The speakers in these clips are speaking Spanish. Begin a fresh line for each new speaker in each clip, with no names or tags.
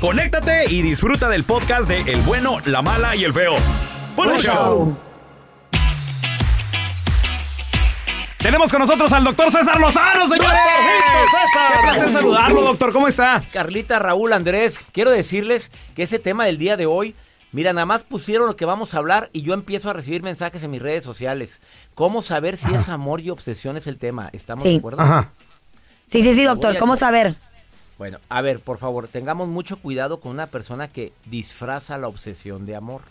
conéctate y disfruta del podcast de El bueno, la mala y el feo. ¡Buen
Buen
show!
show.
Tenemos con nosotros al doctor César Lozano, señores.
¡Doctorcito César!
Qué placer saludarlo, doctor. ¿Cómo está?
Carlita, Raúl, Andrés, quiero decirles que ese tema del día de hoy, mira, nada más pusieron lo que vamos a hablar y yo empiezo a recibir mensajes en mis redes sociales. ¿Cómo saber si es amor y obsesión es el tema? ¿Estamos
Sí.
de acuerdo?
Ajá.
Sí, sí, sí, doctor. ¿Cómo saber?
Bueno, a ver, por favor, tengamos mucho cuidado con una persona que disfraza la obsesión de amor,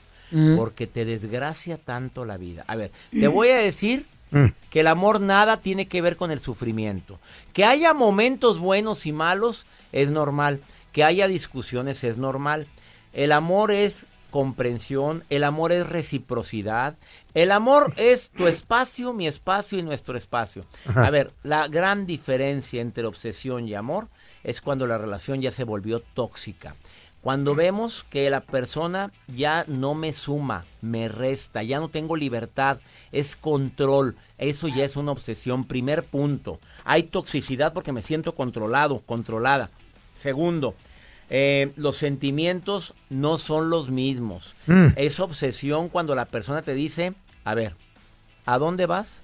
porque te desgracia tanto la vida. A ver, te voy a decir
Mm.
que el amor nada tiene que ver con el sufrimiento. Que haya momentos buenos y malos es normal. Que haya discusiones es normal. El amor es comprensión, el amor es reciprocidad, el amor es tu espacio, mi espacio y nuestro espacio. A ver, la gran diferencia entre obsesión y amor es cuando la relación ya se volvió tóxica. Cuando vemos que la persona ya no me suma, me resta, ya no tengo libertad, es control, eso ya es una obsesión. Primer punto, hay toxicidad porque me siento controlado, controlada. Segundo, eh, los sentimientos no son los mismos.
Mm.
Es obsesión cuando la persona te dice, a ver, ¿a dónde vas?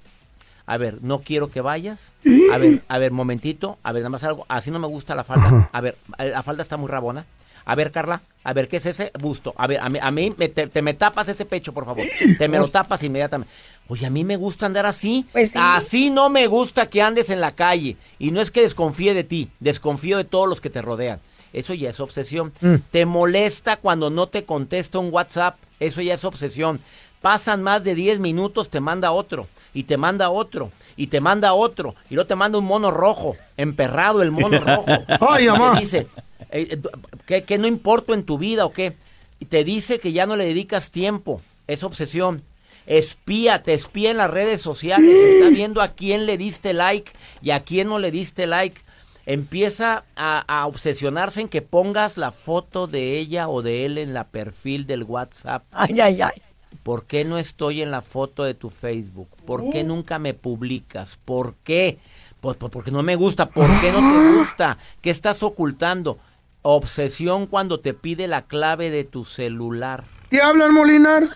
A ver, no quiero que vayas. A ver, a ver, momentito. A ver, nada más algo. Así no me gusta la falda. A ver, eh, la falda está muy rabona. A ver, Carla, a ver, ¿qué es ese busto? A ver, a mí, a mí me, te, te me tapas ese pecho, por favor. Te me lo tapas inmediatamente. Oye, a mí me gusta andar así.
Pues sí.
Así no me gusta que andes en la calle. Y no es que desconfíe de ti, desconfío de todos los que te rodean. Eso ya es obsesión. Te molesta cuando no te contesta un WhatsApp. Eso ya es obsesión. Pasan más de 10 minutos, te manda otro. Y te manda otro. Y te manda otro. Y luego te manda un mono rojo. Emperrado el mono rojo.
Ay,
Y
mamá.
Te dice, eh, eh, ¿que, que no importo en tu vida o qué? Y te dice que ya no le dedicas tiempo. Es obsesión. Espía, te espía en las redes sociales. Está viendo a quién le diste like y a quién no le diste like. Empieza a, a obsesionarse en que pongas la foto de ella o de él en la perfil del WhatsApp.
Ay, ay, ay.
¿Por qué no estoy en la foto de tu Facebook? ¿Por qué nunca me publicas? ¿Por qué? Pues, pues porque no me gusta. ¿Por qué no te gusta? ¿Qué estás ocultando? Obsesión cuando te pide la clave de tu celular.
¿Te hablan, Molinar?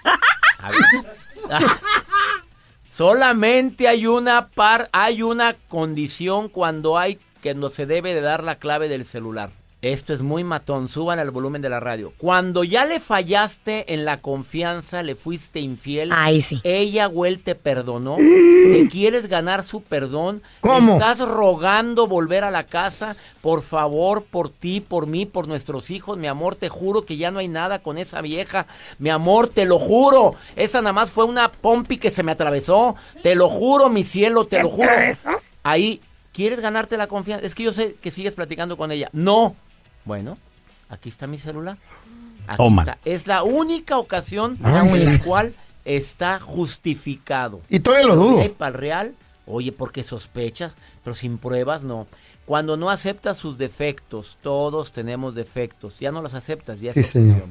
A ver. Ah. Solamente hay una par, hay una condición cuando hay que no se debe de dar la clave del celular. Esto es muy matón, suban al volumen de la radio. Cuando ya le fallaste en la confianza, le fuiste infiel,
Ay, sí.
ella, te perdonó, te quieres ganar su perdón,
¿Cómo?
estás rogando volver a la casa, por favor, por ti, por mí, por nuestros hijos, mi amor, te juro que ya no hay nada con esa vieja, mi amor, te lo juro, esa nada más fue una pompi que se me atravesó, te lo juro, mi cielo, te lo juro. Ahí, ¿quieres ganarte la confianza? Es que yo sé que sigues platicando con ella. No. Bueno, aquí está mi celular. Aquí
Tómala.
está. Es la única ocasión
Ah,
en la cual está justificado.
Y todavía lo dudo.
Para el real, oye, porque sospechas, pero sin pruebas no. Cuando no aceptas sus defectos, todos tenemos defectos, ya no los aceptas, ya es
Sí,
obsesión.
señor.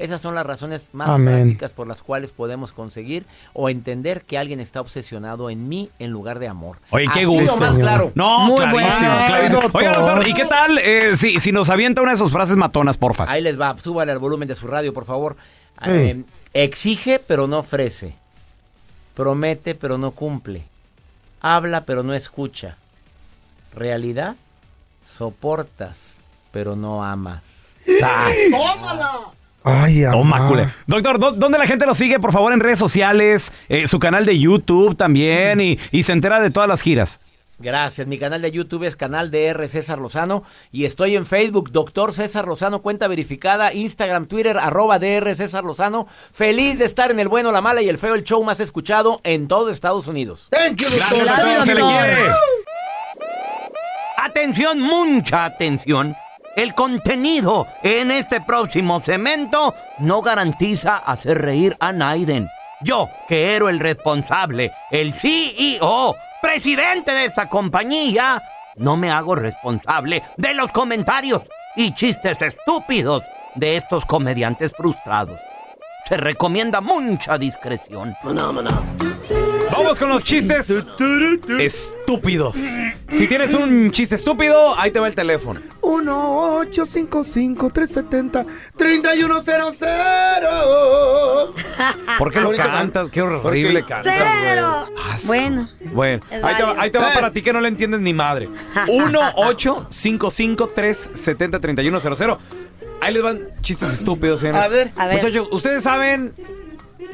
Esas son las razones más
Amén.
prácticas por las cuales podemos conseguir o entender que alguien está obsesionado en mí en lugar de amor.
Oye, qué
Así
gusto.
o más claro.
No,
Muy
clarísimo,
bueno.
clarísimo. Oiga,
doctor.
¿y qué tal eh, si, si nos avienta una de sus frases matonas, porfa?
Ahí les va, súbale al volumen de su radio, por favor.
Sí.
Eh, exige, pero no ofrece. Promete, pero no cumple. Habla, pero no escucha. Realidad, soportas, pero no amas. ¡Sas!
Ay,
Toma, culé. Doctor, ¿dó- ¿dónde la gente lo sigue? Por favor, en redes sociales, eh, su canal de YouTube también y, y se entera de todas las giras.
Gracias. Mi canal de YouTube es canal de R. César Lozano y estoy en Facebook, Doctor César Lozano, cuenta verificada, Instagram, Twitter, arroba DR César Lozano. Feliz de estar en el bueno, la mala y el feo, el show más escuchado en todo Estados Unidos.
Thank you, doctor.
Gracias, doctor, se le
Thank you.
quiere.
Atención, mucha atención. El contenido en este próximo cemento no garantiza hacer reír a Naiden. Yo, que era el responsable, el CEO, presidente de esta compañía, no me hago responsable de los comentarios y chistes estúpidos de estos comediantes frustrados. Se recomienda mucha discreción.
Vamos con los chistes estúpidos. Si tienes un chiste estúpido, ahí te va el teléfono.
1-855-370-3100.
¿Por qué lo cantas? Qué horrible cantas.
Cero. Bueno.
Bueno,
Es
ahí te, va, ahí te va
Eh.
para ti que no le entiendes ni madre. 1-855-370-3100. Ahí les van chistes estúpidos. ¿eh?
A ver.
A ver.
Muchachos, ¿ustedes saben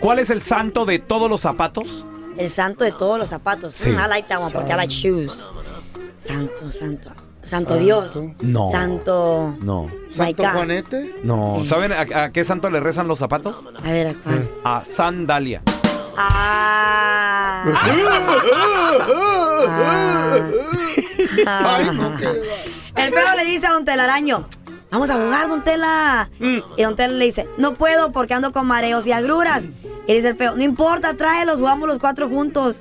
cuál es el santo de todos los zapatos?
El santo de todos los zapatos.
Sí.
Mm, I like that one porque I like shoes. Santo, santo. Santo Dios.
No.
Santo.
No.
¿Santo
God.
Juanete?
No. ¿Saben a, a qué santo le rezan los zapatos?
A ver, ¿a cuál?
A Sandalia.
Ah. Ah.
Ay, no, qué...
El perro le dice a Don Telaraño, vamos a jugar, Don Tela. Y Don Tela le dice, no puedo porque ando con mareos y agruras. Y dice el feo, no importa, tráelos, jugamos los cuatro juntos.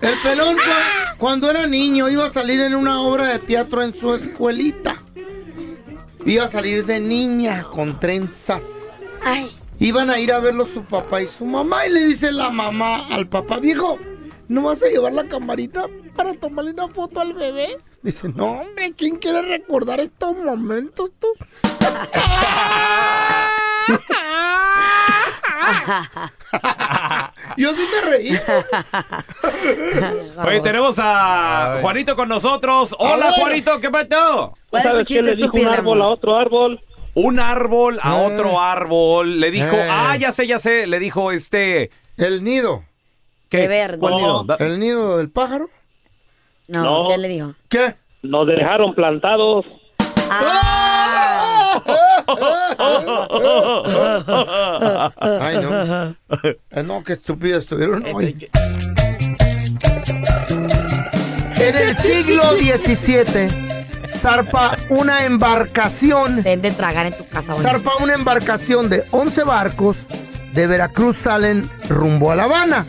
El pelón cu- cuando era niño iba a salir en una obra de teatro en su escuelita. Iba a salir de niña con trenzas.
Ay,
Iban a ir a verlo su papá y su mamá y le dice la mamá al papá, viejo, ¿no vas a llevar la camarita para tomarle una foto al bebé? Dice, no, hombre, ¿quién quiere recordar estos momentos tú? Yo sí me reí.
Oye, tenemos a Juanito con nosotros. Hola,
A.
Juanito, ¿qué pasó?
¿cuál es su chiste estúpido, mi amor?
otro árbol?
Un árbol a
Eh.
otro árbol. Le dijo,
Eh.
ah, ya sé, ya sé. Le dijo este.
El nido.
¿Qué?
De verde.
¿Cuál nido? Da-
¿El nido del pájaro?
No,
No.
¿qué le dijo?
¿Qué?
Nos dejaron plantados.
Ay, no. Eh, no, qué estúpido estuvieron hoy. En el siglo XVII zarpa una embarcación,
Ten de tragar en tu casa hoy.
zarpa una embarcación de 11 barcos de Veracruz salen rumbo a La Habana.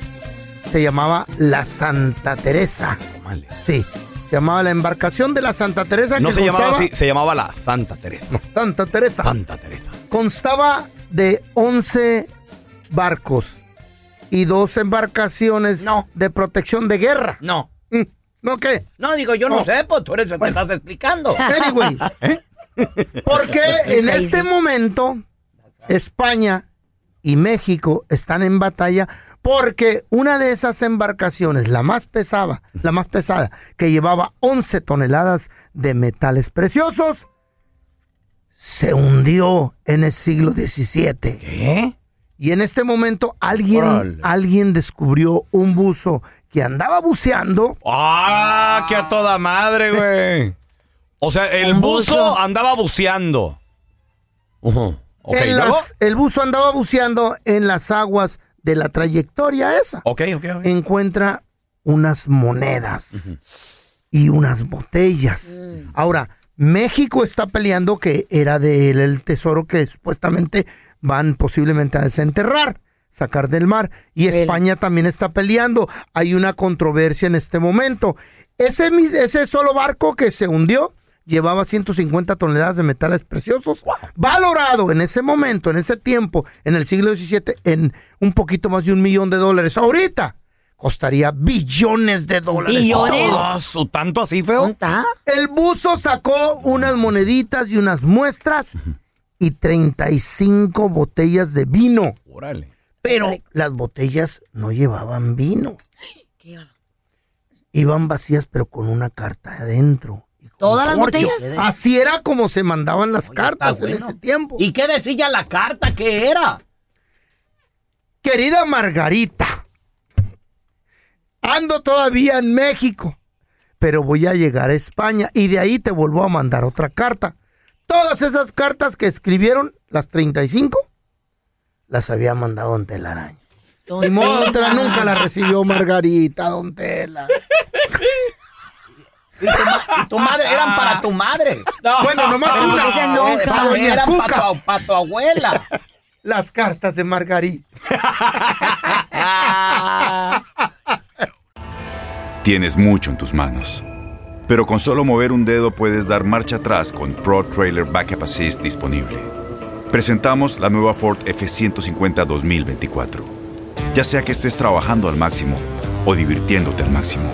Se llamaba la Santa Teresa. Sí, se llamaba la embarcación de la Santa Teresa.
No
que
se llamaba así, se llamaba la Santa Teresa.
No, Santa Teresa.
Santa Teresa.
constaba de 11 barcos y dos embarcaciones de protección de guerra.
No.
Mm, ¿No qué?
No, digo, yo no,
No.
sé, pues tú eres el que estás explicando.
Anyway, porque en este momento España y México están en batalla porque una de esas embarcaciones, la más pesada, la más pesada, que llevaba 11 toneladas de metales preciosos, se hundió en el siglo XVII. ¿Qué? Y en este momento alguien, alguien descubrió un buzo que andaba buceando.
¡Ah! ¡Que a toda madre, güey! O sea, el buzo,
buzo.
andaba buceando. Ujú.
El buzo andaba buceando en las aguas de la trayectoria esa.
Ok, ok, ok.
Encuentra unas monedas y unas botellas. Ahora, México está peleando que era de él el tesoro que supuestamente van posiblemente a desenterrar, sacar del mar. Y España también está peleando. Hay una controversia en este momento. Ese, ese solo barco que se hundió llevaba 150 toneladas de metales preciosos, valorado en ese momento, en ese tiempo, en el siglo XVII, en un poquito más de un millón de dólares. Ahorita costaría billones de dólares.
Ah, su tanto así, feo?
El buzo sacó unas moneditas y unas muestras y 35 botellas de vino.
Órale.
Pero las botellas no llevaban vino. Iban vacías, pero con una carta adentro.
¿Todas las botellas?
Así era como se mandaban las cartas en ese tiempo.
¿Y qué decía la carta? ¿Qué era?
Querida Margarita, ando todavía en México, pero voy a llegar a España y de ahí te vuelvo a mandar otra carta. Todas esas cartas que escribieron, las 35, las había mandado Don Telaraño. Don Tela nunca la recibió Margarita, Don Tela.
Y tu, ma- y tu madre, eran para tu madre.
Bueno, nomás
Pero
una.
¿por qué se enoja?
Para doña
Eran
Cuca.
para tu, pa' tu abuela.
Las cartas de Margarita.
Tienes mucho en tus manos. Pero con solo mover un dedo puedes dar marcha atrás con Pro Trailer Backup Assist disponible. Presentamos la nueva Ford F150 2024. Ya sea que estés trabajando al máximo o divirtiéndote al máximo,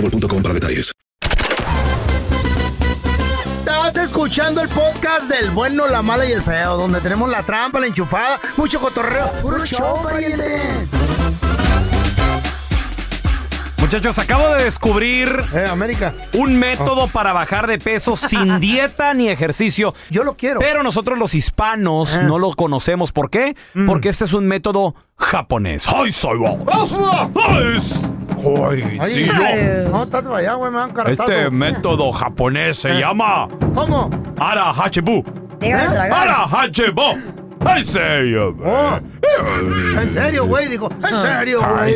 boostmobile.com para detalles.
Estás escuchando el podcast del bueno, la mala y el feo, donde tenemos la trampa, la enchufada, mucho cotorreo. ¡Puro show!
Muchachos, acabo de descubrir
Eh, América.
un método para bajar de peso sin dieta ni ejercicio.
Yo lo quiero.
Pero nosotros los hispanos
Ah.
no lo conocemos. ¿Por qué?
Mm.
Porque este es un método japonés. ¡Ay, soy! ¡Ay, ay,
Ay,
sí,
ay,
yo!
No, estás allá, güey, me caratazo.
Este método japonés se
Eh.
llama
¿Cómo?
Ara Hachibu.
Tragar.
Ara Hachibu. ¡En serio!
Oh, en serio, güey, dijo. En serio, güey.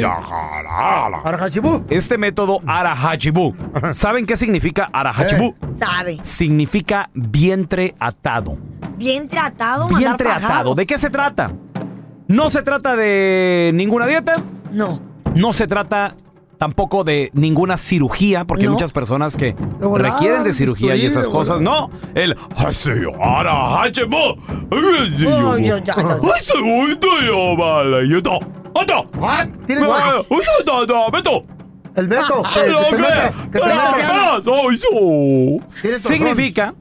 Arjachibú.
Este método Arahachibu. ¿Saben qué significa Arahachibu?
Sabe.
Significa vientre atado.
Bien tratado, mandar
Vientre atado. ¿De qué se trata? No se trata de ninguna dieta.
No.
No se trata tampoco de ninguna cirugía, porque hay muchas personas que requieren de cirugía y esas cosas. No, el "Ay, Arahachibu".
Oh, ya, ya, ya.
Ay, sí, uy, tú, yo, vale, yo, to, ¡Ata!
What? ¿Tienes
¡What!
what?
¡Uy, no, no, no, Beto!
El Beto.
¡Ah,
Que, que
no,
te
¿qué?
metas. Que te
¡Ah,
metas.
ah, soy yo!
Tienes razón.
Significa,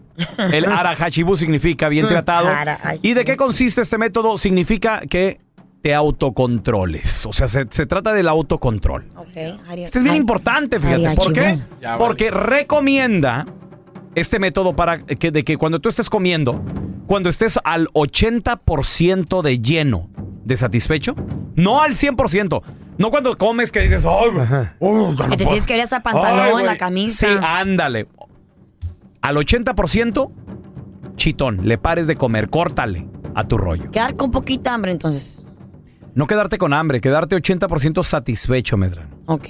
el arahachibu significa vientre atado.
Arahachibu.
¿Y de qué consiste este método? Significa que te autocontroles. O sea, se, se trata del autocontrol.
Ok, Ari-
Este es bien importante, fíjate. ¿Por qué? Porque recomienda este método para que, de que cuando tú estés comiendo, cuando estés al 80% de lleno, de satisfecho, no al 100%. No cuando comes que dices, ¡ay, güey! oh, ya no
Que te
puedo".
tienes que ver hasta pantalón,
Ay,
la camisa.
Sí, ándale. Al 80%, chitón, le pares de comer, córtale a tu rollo.
Quedar con poquita hambre, entonces.
No quedarte con hambre, quedarte 80% satisfecho, Medrano.
Ok.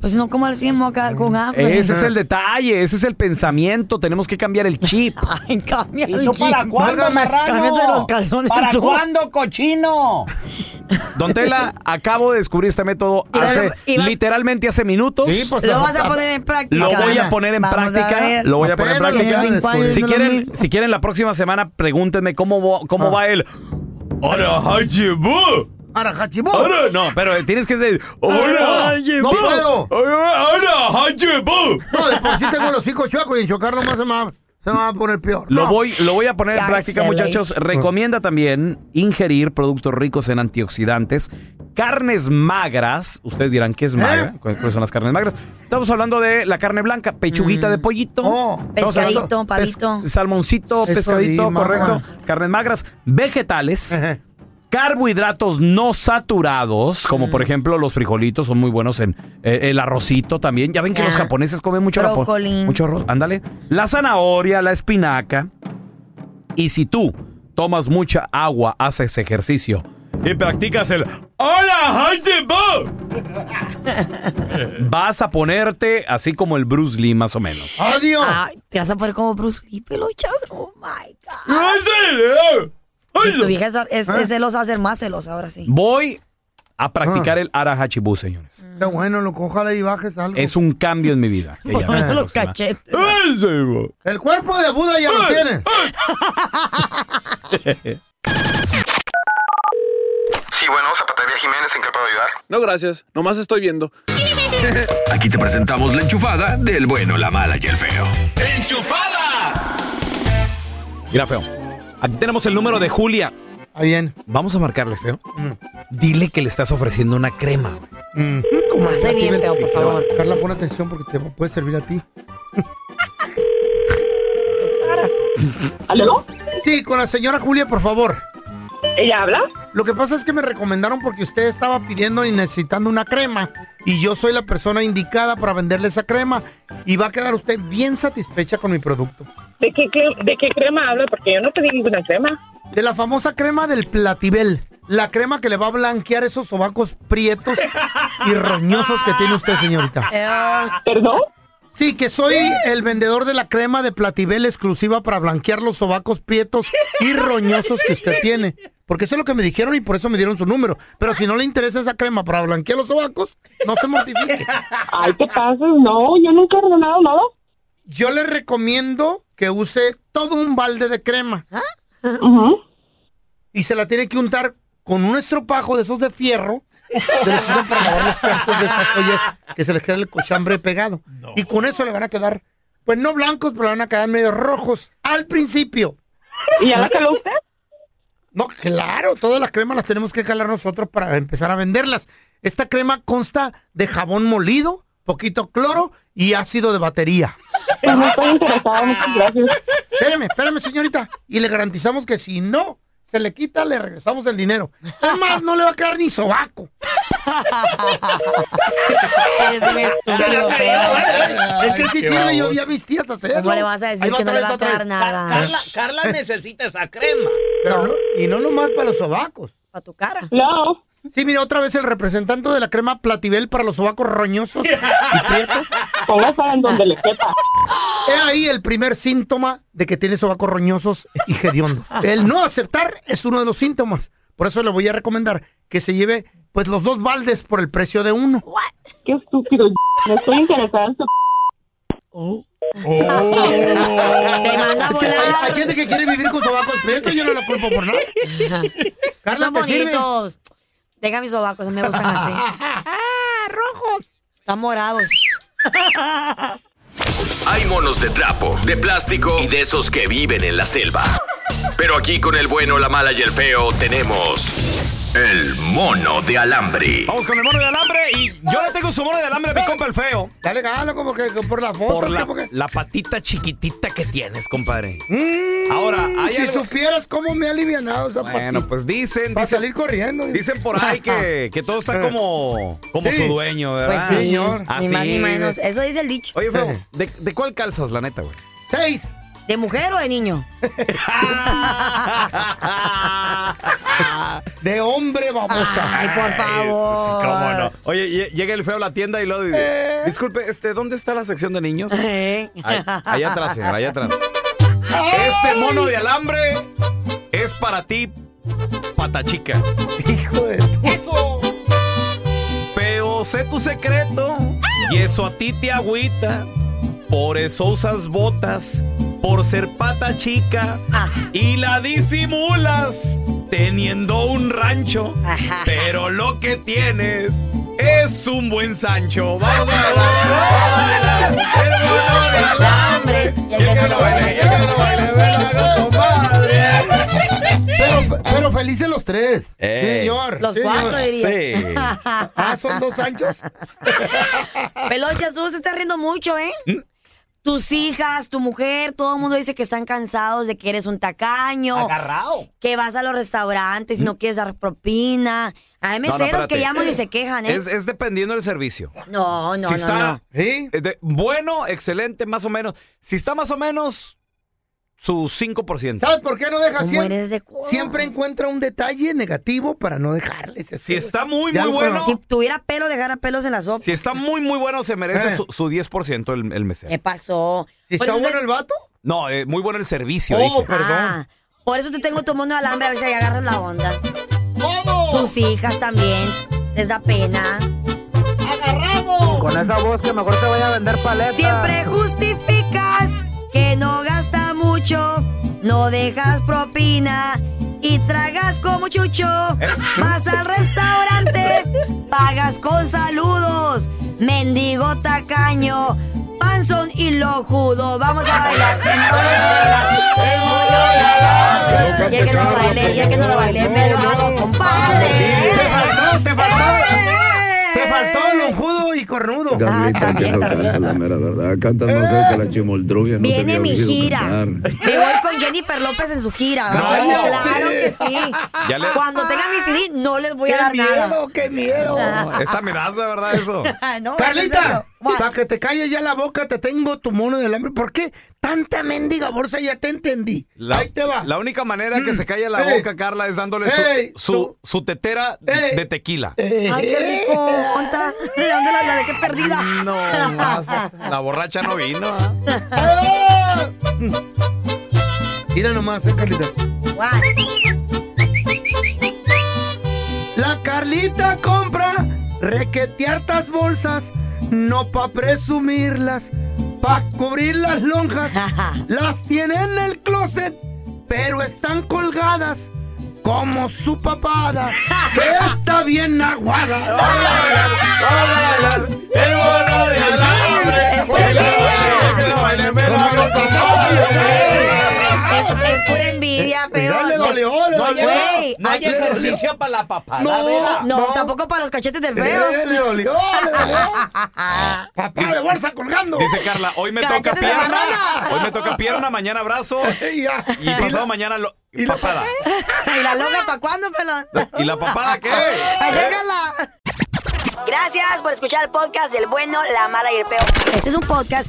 Pues no como al 100 me voy a quedar con hambre.
Ese es el detalle, ese es el pensamiento. Tenemos que cambiar el chip.
Ay, cambia
¿Y
el
tú
chip.
para cuándo, marrano?
los calzones
¿Para
tú.
cuándo, cochino?
Don Tela, acabo de descubrir este método
Y vas a-
hace,
y vas-
literalmente hace minutos.
Sí, pues,
Lo vas a poner en práctica.
Lo voy a poner en
Vamos a
práctica.
ver.
Lo voy a poner en
Apenas lo
práctica.
acabas de
Cinco años
Si
no es lo
quieren,
mismo.
si quieren la próxima semana, pregúntenme cómo, cómo
Ah.
va el. ¡Hola, Hachibu! No, pero tienes que decir. ¡Hola!
No puedo.
¡Hola, Hachibu!
No, de por sí tengo los hijos chuecos y en chocar nomás se me va, se me va a poner peor.
Lo
No.
voy, lo voy a poner en práctica, muchachos. Recomienda también ingerir productos ricos en antioxidantes, carnes magras. Ustedes dirán, ¿qué es magra? ¿Cuáles son las carnes magras? Estamos hablando de la carne blanca, pechuguita de pollito.
Oh.
Pescadito, pavito.
pes- salmoncito,
Eso
pescadito,
sí,
correcto. Carnes magras, vegetales. Carbohidratos no saturados, como por ejemplo los frijolitos, son muy buenos en eh, el arrocito también. Ya ven que los japoneses comen mucho,
Brócoli.
mucho arroz. Ándale. La zanahoria, la espinaca. Y si tú tomas mucha agua, haces ejercicio y practicas el ¡Hola, Hachibu! Vas a ponerte así como el Bruce Lee, más o menos.
Adiós.
Ay, te vas a poner como Bruce Lee, peluchas. Oh my God. Si tu vieja es, es,
Ah.
es celosa, ser más celosa ahora sí.
Voy a practicar
Ah.
el Arahachibu, señores.
Qué bueno, loco. Ojalá y bajes algo.
Es un cambio en mi vida. que ya me
los cachetes.
El cuerpo de Buda ya lo tiene.
Sí, bueno, Zapatería Jiménez, ¿en qué puedo ayudar?
No, gracias. Nomás estoy viendo.
Aquí te presentamos la enchufada del bueno, la mala y el feo.
Mira, feo. Aquí tenemos el número de Julia.
Ah, bien.
Vamos a marcarle, feo. Dile que le estás ofreciendo una crema. güey.
Mm.
Como hace bien, feo, por favor.
Carla, pon atención porque te puede servir a ti.
¿Aló?
Sí, con la señora Julia, por favor.
¿Ella habla?
Lo que pasa es que me recomendaron porque usted estaba pidiendo y necesitando una crema y yo soy la persona indicada para venderle esa crema y va a quedar usted bien satisfecha con mi producto.
¿De qué, de qué crema habla? Porque yo no pedí ninguna crema.
De la famosa crema del Platibel. La crema que le va a blanquear esos sobacos prietos y roñosos que tiene usted, señorita.
¿Perdón?
Sí, que soy el vendedor de la crema de Platibel exclusiva para blanquear los sobacos prietos y roñosos que usted tiene. Porque eso es lo que me dijeron y por eso me dieron su número. Pero si no le interesa esa crema para blanquear los sobacos, no se mortifique.
Ay, ¿qué pasa? No, yo nunca he ordenado nada.
Yo le recomiendo que use todo un balde de crema. Y se la tiene que untar con un estropajo de esos de fierro. Los que usan para lavar los platos de esas ollas que se les queda el cochambre pegado. Y con eso le van a quedar, pues no blancos, pero le van a quedar medio rojos al principio.
¿Y ya la caló usted?
No, claro, todas las cremas las tenemos que calar nosotros para empezar a venderlas. Esta crema consta de jabón molido, poquito cloro y ácido de batería.
Pues no estoy interesada, muchas gracias.
Espérame, espérame, señorita. Y le garantizamos que si no se le quita, le regresamos el dinero. Además, no le va a quedar ni sobaco. Es que sí sirve, yo vi a mis tías hacerlo.
¿Cómo le vas a decir que no le va a quedar nada?
Carla, Carla necesita esa crema.
Pero no- y no nomás para los sobacos.
Para tu cara.
No.
Sí, mira, otra vez el representante de la crema Platibel para los sobacos roñosos y prietos.
En donde le quepa.
He ahí el primer síntoma de que tiene sobacos roñosos y hediondos. El no aceptar es uno de los síntomas. Por eso le voy a recomendar que se lleve pues los dos baldes por el precio de uno.
Qué estúpido. No estoy interesada en su...
Te manda a
Es que hay, gente que quiere vivir con sobacos prietos, yo no lo culpo por nada. Carla,
Son bonitos. Deja mis sobacos, a mí me gustan así. Rojos. Están morados.
Hay monos de trapo, de plástico y de esos que viven en la selva. Pero aquí con el bueno, la mala y el feo tenemos El mono de alambre.
Vamos con el mono de alambre y yo le tengo su mono de alambre a mi compa el feo.
Dale gano como que por la foto.
Por la,
que-
la patita chiquitita que tienes, compadre.
Mm,
Ahora, hay
si
algo-
supieras cómo me ha alivianado esa
Bueno, pues dicen,
Para
dicen,
salir corriendo.
dicen por ahí que, que todo está como, como
Sí.
su dueño,
Pues
¿verdad?
sí,
señor.
ni más ni
Así,
menos. Eso dice el dicho.
Oye, feo, ¿de, de cuál calzas, la neta, güey?
Seis.
¿De mujer o de niño?
De hombre babosa.
Ay, por favor.
Sí, cómo no. Oye, lle- llega el feo a la tienda y luego dice,
Eh.
disculpe, este, ¿dónde está la sección de niños?
Eh.
Ahí- allá atrás, allá atrás. Este mono de alambre es para ti, pata chica.
Hijo de eso.
Pero sé tu secreto y eso a ti te agüita. Por eso usas botas, por ser pata chica y la disimulas teniendo un rancho. Pero lo que tienes es un buen Sancho. Vamos a bailar. El alambre. Y el que no baile, y el que no baile, ven a compadre.
Pero, pero felices los tres.
Ey.
Señor.
Los
señor.
cuatro, diría.
Sí.
Ah, son dos anchos.
Pelochas, tú se estás riendo mucho, ¿eh?
¿Mm?
Tus hijas, tu mujer, todo el mundo dice que están cansados de que eres un tacaño.
Agarrado.
Que vas a los restaurantes y no quieres dar propina. Hay
¿Mm? No, no,
meseros que llaman y se quejan, ¿eh?
Es, es dependiendo del servicio.
No, no,
si
no,
está
no.
¿Sí?
eh, de- bueno, excelente, más o menos. Si está más o menos, su 5%.
¿Sabes por qué no deja
¿Cómo
siempre?
de
Siempre encuentra un detalle negativo para no dejarles.
Si está muy,
Ya
muy bueno,
Si tuviera pelo, dejara pelos en la sopa.
si está muy, muy bueno, se merece
Eh.
su, su 10% el, el mesero.
¿Qué pasó?
Si está bueno
te-
el vato.
No, eh, muy bueno el servicio,
Oh,
dije.
perdón.
Ah, por eso te tengo tu mono de alambre a ver si ahí agarras la onda.
¡Todo!
Tus hijas también. Les da pena.
¡Agarrado!
Con esa voz que mejor te vaya a vender paletas.
Siempre no no dejas propina y tragas como chucho. Vas al restaurante, pagas con saludos, mendigo tacaño, panzón y lojudo. Vamos a bailar. Que no que no lo me lo hago, compadre.
Te faltó, te faltó.
¡Eh!
Te faltó y cornudo.
Carlita, que no canta
la mera verdad. Canta más que la chimoldruvia. No
Viene mi gira.
cantar.
Me voy con Jennifer López en su gira.
No.
claro que sí.
Ya le-
Cuando tenga mi CD, no les voy a
¡Qué
dar nada.
miedo, qué miedo!
No, es amenaza, ¿verdad? Eso.
No, en
Carlita, para que te calles ya la boca, te tengo tu mono del hambre. ¿Por qué tanta mendiga bolsa? Ya te entendí.
La,
Ahí te va.
la única manera que
Mm.
se calle la
Ey.
boca, Carla, es dándole su,
Ey,
su, tetera de tequila.
Eh,
Ay, qué rico. ¿Onta? ¿Dónde la, la dejé perdida?
No, más, la borracha no vino. ¿ah?
Mira nomás, eh, Carlita.
What?
La Carlita compra requeteartas bolsas, no pa' presumirlas, pa' cubrir las lonjas. Las tiene en el closet, pero están colgadas como su papada, que está bien aguada.
El mono de alambre.
Es pura envidia. Feo.
Le dolió, le
No hay, no ejercicio para la papada,
No.
tampoco para los cachetes del feo.
Eh, le dolió, le dolió. Papá de bolsa colgando.
Dice Carla, hoy me toca pierna. Hoy me toca pierna, mañana brazo Y pasado mañana lo-
y la-
papada.
¿Y la loca para cuándo, pelón?
¿Y la papada qué?
Ay, déjala. Gracias por escuchar el podcast del bueno, la mala y el peor. Este es un podcast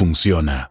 funciona.